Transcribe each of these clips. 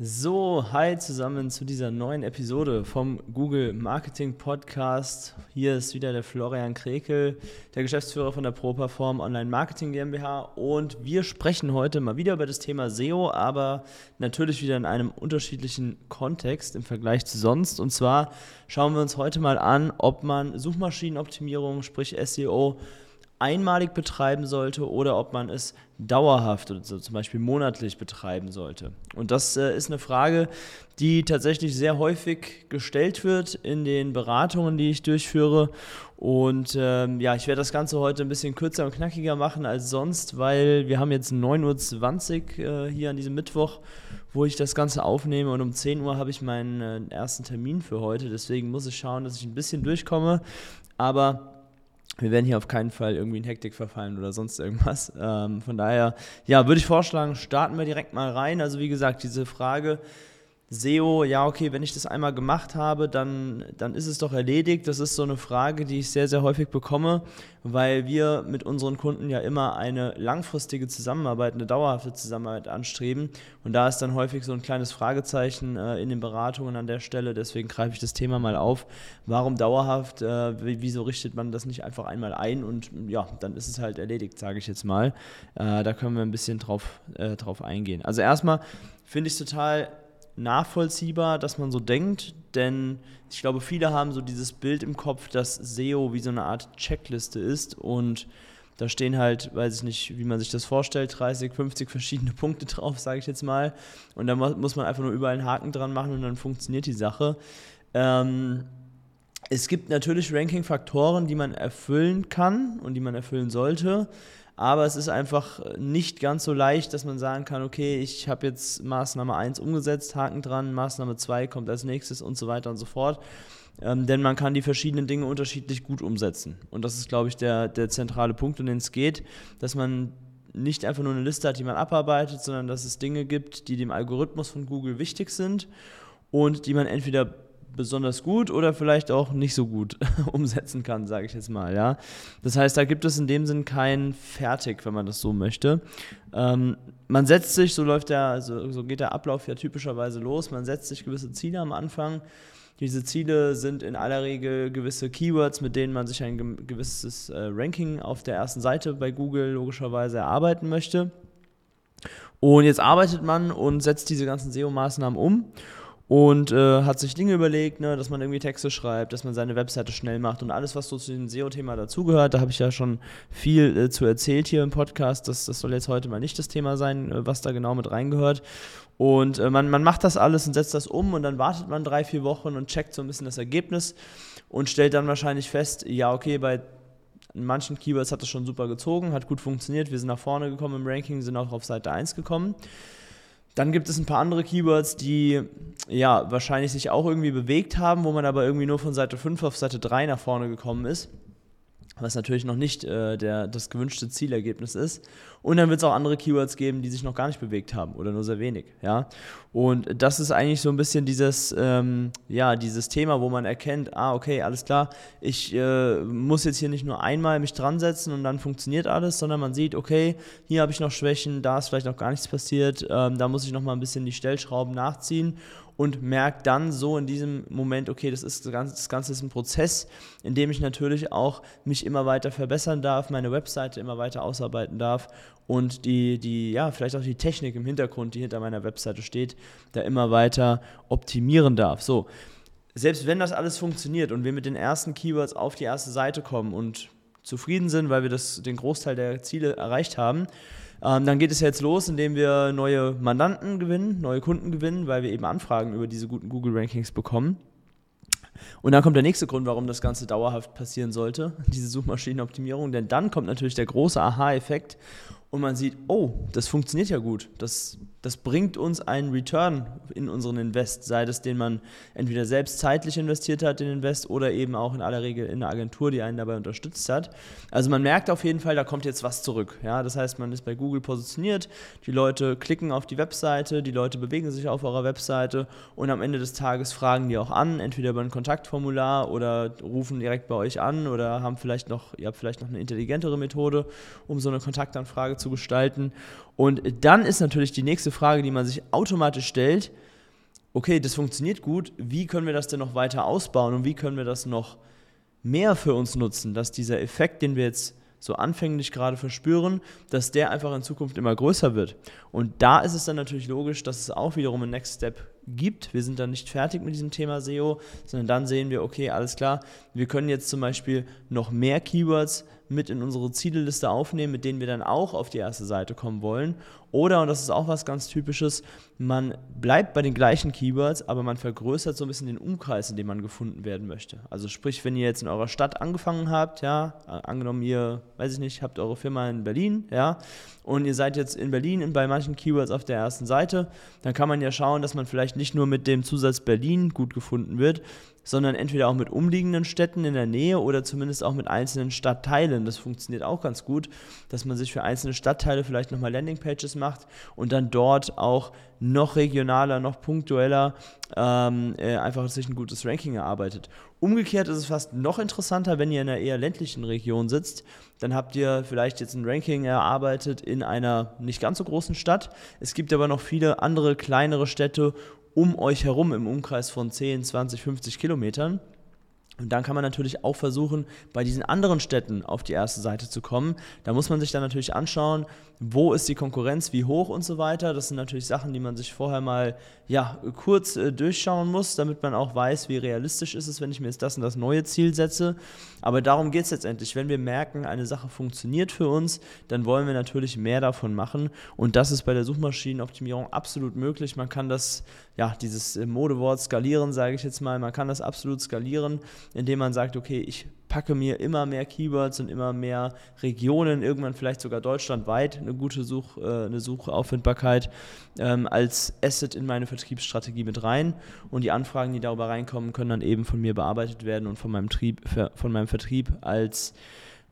So, hi zusammen zu dieser neuen Episode vom Google Marketing Podcast. Hier ist wieder der Florian Krekel, der Geschäftsführer von der ProPerform Online Marketing GmbH und wir sprechen heute mal wieder über das Thema SEO, aber natürlich wieder in einem unterschiedlichen Kontext im Vergleich zu sonst. Und zwar schauen wir uns heute mal an, ob man Suchmaschinenoptimierung, sprich SEO, einmalig betreiben sollte oder ob man es dauerhaft oder so zum Beispiel monatlich betreiben sollte. Und das äh, ist eine Frage, die tatsächlich sehr häufig gestellt wird in den Beratungen, die ich durchführe. Und ähm, ja, ich werde das Ganze heute ein bisschen kürzer und knackiger machen als sonst, weil wir haben jetzt 9.20 Uhr äh, hier an diesem Mittwoch, wo ich das Ganze aufnehme und um 10 Uhr habe ich meinen äh, ersten Termin für heute. Deswegen muss ich schauen, dass ich ein bisschen durchkomme. Aber wir werden hier auf keinen Fall irgendwie in Hektik verfallen oder sonst irgendwas. Ähm, von daher, ja, würde ich vorschlagen, starten wir direkt mal rein. Also wie gesagt, diese Frage, SEO, ja, okay, wenn ich das einmal gemacht habe, dann, dann ist es doch erledigt. Das ist so eine Frage, die ich sehr, sehr häufig bekomme, weil wir mit unseren Kunden ja immer eine langfristige Zusammenarbeit, eine dauerhafte Zusammenarbeit anstreben. Und da ist dann häufig so ein kleines Fragezeichen äh, in den Beratungen an der Stelle. Deswegen greife ich das Thema mal auf. Warum dauerhaft? Äh, wieso richtet man das nicht einfach einmal ein und ja, dann ist es halt erledigt, sage ich jetzt mal. Äh, da können wir ein bisschen drauf, äh, drauf eingehen. Also erstmal finde ich total nachvollziehbar, dass man so denkt, denn ich glaube, viele haben so dieses Bild im Kopf, dass SEO wie so eine Art Checkliste ist und da stehen halt, weiß ich nicht, wie man sich das vorstellt, 30, 50 verschiedene Punkte drauf, sage ich jetzt mal. Und da muss man einfach nur überall einen Haken dran machen und dann funktioniert die Sache. Ähm, es gibt natürlich Ranking-Faktoren, die man erfüllen kann und die man erfüllen sollte aber es ist einfach nicht ganz so leicht, dass man sagen kann, okay, ich habe jetzt Maßnahme 1 umgesetzt, Haken dran, Maßnahme 2 kommt als nächstes und so weiter und so fort. Ähm, denn man kann die verschiedenen Dinge unterschiedlich gut umsetzen. Und das ist, glaube ich, der, der zentrale Punkt, um den es geht, dass man nicht einfach nur eine Liste hat, die man abarbeitet, sondern dass es Dinge gibt, die dem Algorithmus von Google wichtig sind und die man entweder besonders gut oder vielleicht auch nicht so gut umsetzen kann, sage ich jetzt mal. Ja? Das heißt, da gibt es in dem Sinn kein Fertig, wenn man das so möchte. Ähm, man setzt sich, so läuft der, so, so geht der Ablauf ja typischerweise los, man setzt sich gewisse Ziele am Anfang. Diese Ziele sind in aller Regel gewisse Keywords, mit denen man sich ein gewisses äh, Ranking auf der ersten Seite bei Google logischerweise erarbeiten möchte. Und jetzt arbeitet man und setzt diese ganzen SEO-Maßnahmen um und äh, hat sich Dinge überlegt, ne, dass man irgendwie Texte schreibt, dass man seine Webseite schnell macht und alles, was so zu dem SEO-Thema dazugehört. Da habe ich ja schon viel äh, zu erzählt hier im Podcast. Das, das soll jetzt heute mal nicht das Thema sein, äh, was da genau mit reingehört. Und äh, man, man macht das alles und setzt das um und dann wartet man drei, vier Wochen und checkt so ein bisschen das Ergebnis und stellt dann wahrscheinlich fest, ja, okay, bei manchen Keywords hat das schon super gezogen, hat gut funktioniert, wir sind nach vorne gekommen im Ranking, sind auch auf Seite 1 gekommen. Dann gibt es ein paar andere Keywords, die ja wahrscheinlich sich auch irgendwie bewegt haben, wo man aber irgendwie nur von Seite 5 auf Seite 3 nach vorne gekommen ist was natürlich noch nicht äh, der, das gewünschte Zielergebnis ist. Und dann wird es auch andere Keywords geben, die sich noch gar nicht bewegt haben oder nur sehr wenig. Ja? Und das ist eigentlich so ein bisschen dieses, ähm, ja, dieses Thema, wo man erkennt, ah, okay, alles klar, ich äh, muss jetzt hier nicht nur einmal mich dran setzen und dann funktioniert alles, sondern man sieht, okay, hier habe ich noch Schwächen, da ist vielleicht noch gar nichts passiert, ähm, da muss ich noch mal ein bisschen die Stellschrauben nachziehen und merke dann so in diesem Moment, okay, das ist das Ganze, das Ganze ist ein Prozess, in dem ich natürlich auch mich immer weiter verbessern darf, meine Webseite immer weiter ausarbeiten darf und die, die, ja, vielleicht auch die Technik im Hintergrund, die hinter meiner Webseite steht, da immer weiter optimieren darf. So, selbst wenn das alles funktioniert und wir mit den ersten Keywords auf die erste Seite kommen und zufrieden sind, weil wir das, den Großteil der Ziele erreicht haben, ähm, dann geht es jetzt los, indem wir neue Mandanten gewinnen, neue Kunden gewinnen, weil wir eben Anfragen über diese guten Google-Rankings bekommen. Und dann kommt der nächste Grund, warum das Ganze dauerhaft passieren sollte, diese Suchmaschinenoptimierung, denn dann kommt natürlich der große Aha-Effekt und man sieht, oh, das funktioniert ja gut. Das, das bringt uns einen Return in unseren Invest, sei das, den man entweder selbst zeitlich investiert hat, den Invest, oder eben auch in aller Regel in einer Agentur, die einen dabei unterstützt hat. Also man merkt auf jeden Fall, da kommt jetzt was zurück. Ja, das heißt, man ist bei Google positioniert, die Leute klicken auf die Webseite, die Leute bewegen sich auf eurer Webseite und am Ende des Tages fragen die auch an, entweder über ein Kontaktformular oder rufen direkt bei euch an oder haben vielleicht noch, ihr habt vielleicht noch eine intelligentere Methode, um so eine Kontaktanfrage zu gestalten. Und dann ist natürlich die nächste Frage, die man sich automatisch stellt, okay, das funktioniert gut, wie können wir das denn noch weiter ausbauen und wie können wir das noch mehr für uns nutzen, dass dieser Effekt, den wir jetzt so anfänglich gerade verspüren, dass der einfach in Zukunft immer größer wird. Und da ist es dann natürlich logisch, dass es auch wiederum einen Next Step gibt. Wir sind dann nicht fertig mit diesem Thema SEO, sondern dann sehen wir, okay, alles klar, wir können jetzt zum Beispiel noch mehr Keywords mit in unsere Zielliste aufnehmen, mit denen wir dann auch auf die erste Seite kommen wollen. Oder, und das ist auch was ganz Typisches, man bleibt bei den gleichen Keywords, aber man vergrößert so ein bisschen den Umkreis, in dem man gefunden werden möchte. Also sprich, wenn ihr jetzt in eurer Stadt angefangen habt, ja, angenommen ihr, weiß ich nicht, habt eure Firma in Berlin, ja, und ihr seid jetzt in Berlin bei manchen Keywords auf der ersten Seite, dann kann man ja schauen, dass man vielleicht nicht nur mit dem Zusatz Berlin gut gefunden wird, sondern entweder auch mit umliegenden Städten in der Nähe oder zumindest auch mit einzelnen Stadtteilen. Das funktioniert auch ganz gut, dass man sich für einzelne Stadtteile vielleicht nochmal Landingpages macht und dann dort auch noch regionaler, noch punktueller ähm, äh, einfach sich ein gutes Ranking erarbeitet. Umgekehrt ist es fast noch interessanter, wenn ihr in einer eher ländlichen Region sitzt. Dann habt ihr vielleicht jetzt ein Ranking erarbeitet in einer nicht ganz so großen Stadt. Es gibt aber noch viele andere kleinere Städte um euch herum im Umkreis von 10, 20, 50 Kilometern. Und dann kann man natürlich auch versuchen, bei diesen anderen Städten auf die erste Seite zu kommen. Da muss man sich dann natürlich anschauen, wo ist die Konkurrenz, wie hoch und so weiter. Das sind natürlich Sachen, die man sich vorher mal ja, kurz äh, durchschauen muss, damit man auch weiß, wie realistisch ist es, wenn ich mir jetzt das und das neue Ziel setze. Aber darum geht es letztendlich. Wenn wir merken, eine Sache funktioniert für uns, dann wollen wir natürlich mehr davon machen. Und das ist bei der Suchmaschinenoptimierung absolut möglich. Man kann das, ja, dieses äh, Modewort skalieren, sage ich jetzt mal, man kann das absolut skalieren, indem man sagt, okay, ich packe mir immer mehr Keywords und immer mehr Regionen, irgendwann vielleicht sogar deutschlandweit eine gute Such, äh, eine Suchauffindbarkeit ähm, als Asset in meine Vertriebsstrategie mit rein. Und die Anfragen, die darüber reinkommen, können dann eben von mir bearbeitet werden und von meinem, Trieb, von meinem Vertrieb als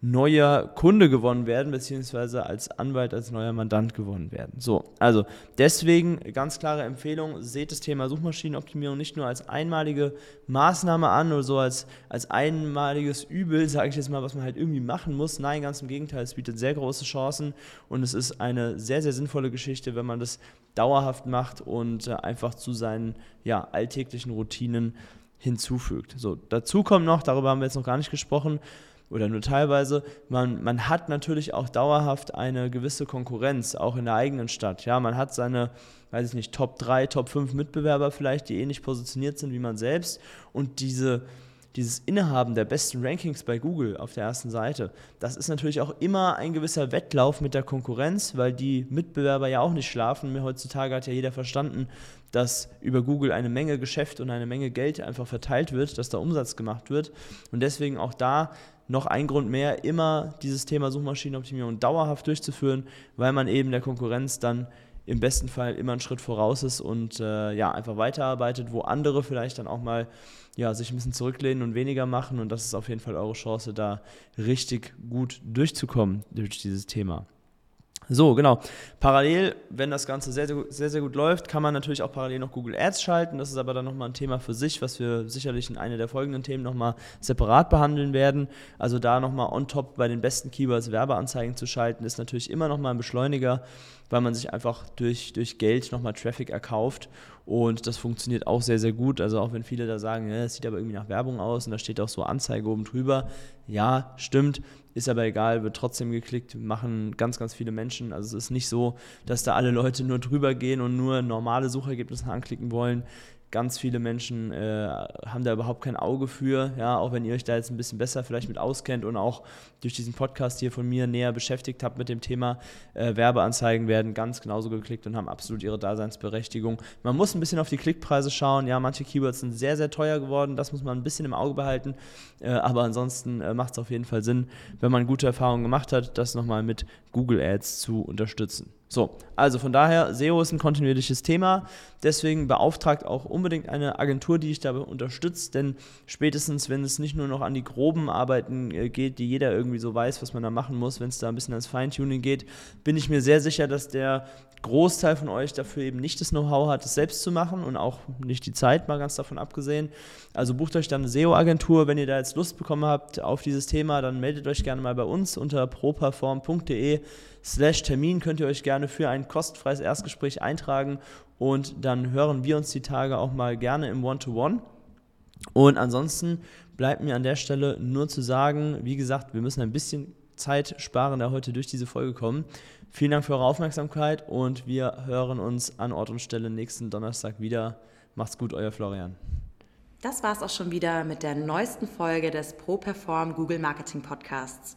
neuer Kunde gewonnen werden, beziehungsweise als Anwalt, als neuer Mandant gewonnen werden. So, also deswegen ganz klare Empfehlung, seht das Thema Suchmaschinenoptimierung nicht nur als einmalige Maßnahme an oder so als, als einmaliges Übel, sage ich jetzt mal, was man halt irgendwie machen muss. Nein, ganz im Gegenteil, es bietet sehr große Chancen und es ist eine sehr, sehr sinnvolle Geschichte, wenn man das dauerhaft macht und äh, einfach zu seinen ja, alltäglichen Routinen hinzufügt. So, dazu kommt noch, darüber haben wir jetzt noch gar nicht gesprochen, oder nur teilweise. Man, man hat natürlich auch dauerhaft eine gewisse Konkurrenz, auch in der eigenen Stadt. Ja, man hat seine, weiß ich nicht, Top 3, Top 5 Mitbewerber vielleicht, die ähnlich positioniert sind wie man selbst. Und diese, dieses Innehaben der besten Rankings bei Google auf der ersten Seite, das ist natürlich auch immer ein gewisser Wettlauf mit der Konkurrenz, weil die Mitbewerber ja auch nicht schlafen. Heutzutage hat ja jeder verstanden, dass über Google eine Menge Geschäft und eine Menge Geld einfach verteilt wird, dass da Umsatz gemacht wird. Und deswegen auch da noch ein Grund mehr, immer dieses Thema Suchmaschinenoptimierung dauerhaft durchzuführen, weil man eben der Konkurrenz dann im besten Fall immer einen Schritt voraus ist und äh, ja, einfach weiterarbeitet, wo andere vielleicht dann auch mal ja, sich ein bisschen zurücklehnen und weniger machen. Und das ist auf jeden Fall eure Chance, da richtig gut durchzukommen durch dieses Thema. So, genau. Parallel, wenn das Ganze sehr, sehr, sehr, gut läuft, kann man natürlich auch parallel noch Google Ads schalten. Das ist aber dann nochmal ein Thema für sich, was wir sicherlich in einer der folgenden Themen nochmal separat behandeln werden. Also da nochmal on top bei den besten Keywords Werbeanzeigen zu schalten, ist natürlich immer nochmal ein Beschleuniger, weil man sich einfach durch, durch Geld nochmal Traffic erkauft. Und das funktioniert auch sehr, sehr gut. Also auch wenn viele da sagen, es sieht aber irgendwie nach Werbung aus und da steht auch so Anzeige oben drüber. Ja, stimmt ist aber egal, wird trotzdem geklickt, machen ganz, ganz viele Menschen. Also es ist nicht so, dass da alle Leute nur drüber gehen und nur normale Suchergebnisse anklicken wollen. Ganz viele Menschen äh, haben da überhaupt kein Auge für, ja, auch wenn ihr euch da jetzt ein bisschen besser vielleicht mit auskennt und auch durch diesen Podcast hier von mir näher beschäftigt habt mit dem Thema. Äh, Werbeanzeigen werden ganz genauso geklickt und haben absolut ihre Daseinsberechtigung. Man muss ein bisschen auf die Klickpreise schauen. Ja, manche Keywords sind sehr, sehr teuer geworden. Das muss man ein bisschen im Auge behalten. Äh, aber ansonsten äh, macht es auf jeden Fall Sinn, wenn man gute Erfahrungen gemacht hat, das nochmal mit Google Ads zu unterstützen. So, also von daher, SEO ist ein kontinuierliches Thema. Deswegen beauftragt auch unbedingt eine Agentur, die dich dabei unterstützt. Denn spätestens, wenn es nicht nur noch an die groben Arbeiten äh, geht, die jeder irgendwie so weiß, was man da machen muss, wenn es da ein bisschen ans Feintuning geht, bin ich mir sehr sicher, dass der Großteil von euch dafür eben nicht das Know-how hat, es selbst zu machen und auch nicht die Zeit, mal ganz davon abgesehen. Also bucht euch dann eine SEO-Agentur. Wenn ihr da jetzt Lust bekommen habt auf dieses Thema, dann meldet euch gerne mal bei uns unter properform.de slash Termin könnt ihr euch gerne für ein kostenfreies Erstgespräch eintragen und dann hören wir uns die Tage auch mal gerne im One-to-One. -One. Und ansonsten bleibt mir an der Stelle nur zu sagen, wie gesagt, wir müssen ein bisschen Zeit sparen, da heute durch diese Folge kommen. Vielen Dank für eure Aufmerksamkeit und wir hören uns an Ort und Stelle nächsten Donnerstag wieder. Macht's gut, euer Florian. Das war's auch schon wieder mit der neuesten Folge des ProPerform Google Marketing Podcasts.